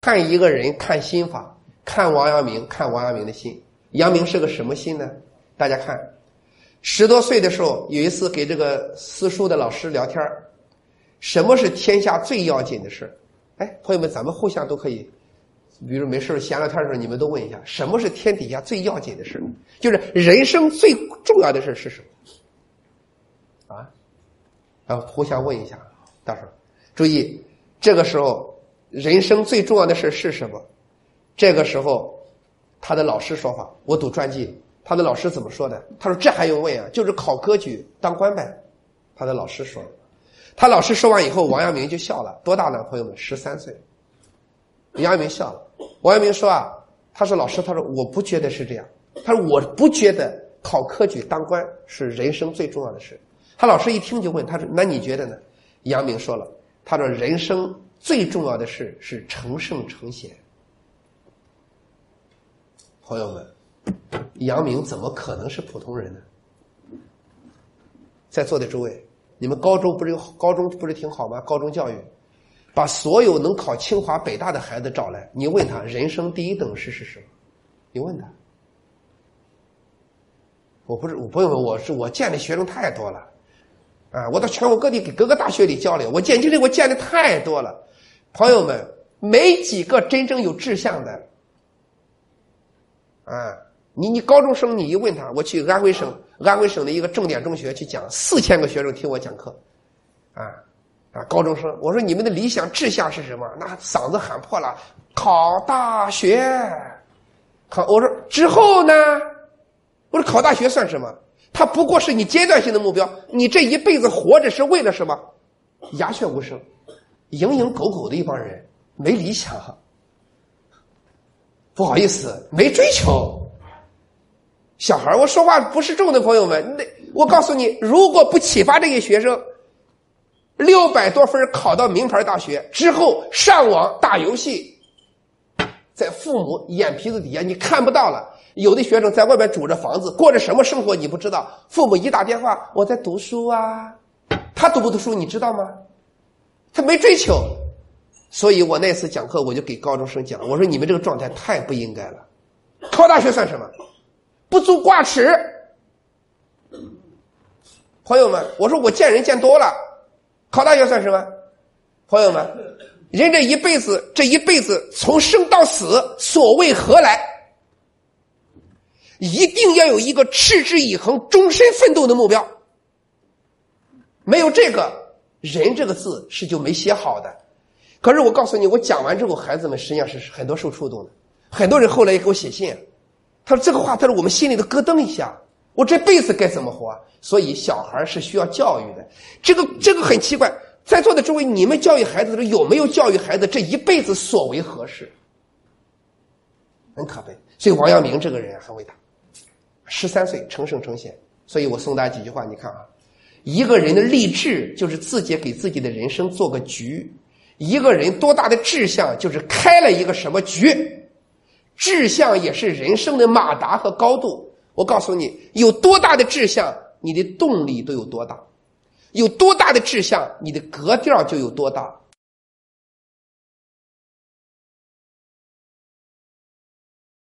看一个人看心法，看王阳明，看王阳明的心。阳明是个什么心呢？大家看，十多岁的时候，有一次给这个私塾的老师聊天什么是天下最要紧的事哎，朋友们，咱们互相都可以，比如没事闲聊天的时候，你们都问一下，什么是天底下最要紧的事就是人生最重要的事是什么？啊，然后互相问一下，到时候注意，这个时候。人生最重要的事是什么？这个时候，他的老师说话。我读传记，他的老师怎么说的？他说：“这还用问啊？就是考科举当官呗。”他的老师说。他老师说完以后，王阳明就笑了。多大呢？朋友们，十三岁。王阳明笑了。王阳明说啊：“他说老师，他说我不觉得是这样。他说我不觉得考科举当官是人生最重要的事。”他老师一听就问他说：“那你觉得呢？”阳明说了：“他说人生。”最重要的事是成圣成贤，朋友们，杨明怎么可能是普通人呢？在座的诸位，你们高中不是有高中不是挺好吗？高中教育，把所有能考清华北大的孩子找来，你问他人生第一等事是什么？你问他，我不是我朋友们，我是我见的学生太多了，啊，我到全国各地给各个大学里交流，我见经历我见的太多了。朋友们，没几个真正有志向的，啊！你你高中生，你一问他，我去安徽省安徽省的一个重点中学去讲，四千个学生听我讲课，啊啊！高中生，我说你们的理想志向是什么？那嗓子喊破了，考大学。考我说之后呢？我说考大学算什么？它不过是你阶段性的目标。你这一辈子活着是为了什么？鸦雀无声。蝇营狗苟的一帮人，没理想，不好意思，没追求。小孩我说话不是重的朋友们，那我告诉你，如果不启发这些学生，六百多分考到名牌大学之后，上网打游戏，在父母眼皮子底下你看不到了。有的学生在外面住着房子，过着什么生活你不知道。父母一打电话，我在读书啊，他读不读书你知道吗？他没追求，所以我那次讲课，我就给高中生讲，我说你们这个状态太不应该了。考大学算什么？不足挂齿。朋友们，我说我见人见多了，考大学算什么？朋友们，人这一辈子，这一辈子从生到死，所谓何来？一定要有一个持之以恒、终身奋斗的目标。没有这个。人这个字是就没写好的，可是我告诉你，我讲完之后，孩子们实际上是很多受触动的。很多人后来也给我写信，他说这个话，他说我们心里头咯噔一下。我这辈子该怎么活？所以小孩是需要教育的。这个这个很奇怪，在座的诸位，你们教育孩子的时候有没有教育孩子这一辈子所为何事？很可悲。所以王阳明这个人很伟大，十三岁成圣成贤。所以我送大家几句话，你看啊。一个人的励志就是自己给自己的人生做个局。一个人多大的志向，就是开了一个什么局。志向也是人生的马达和高度。我告诉你，有多大的志向，你的动力都有多大；有多大的志向，你的格调就有多大。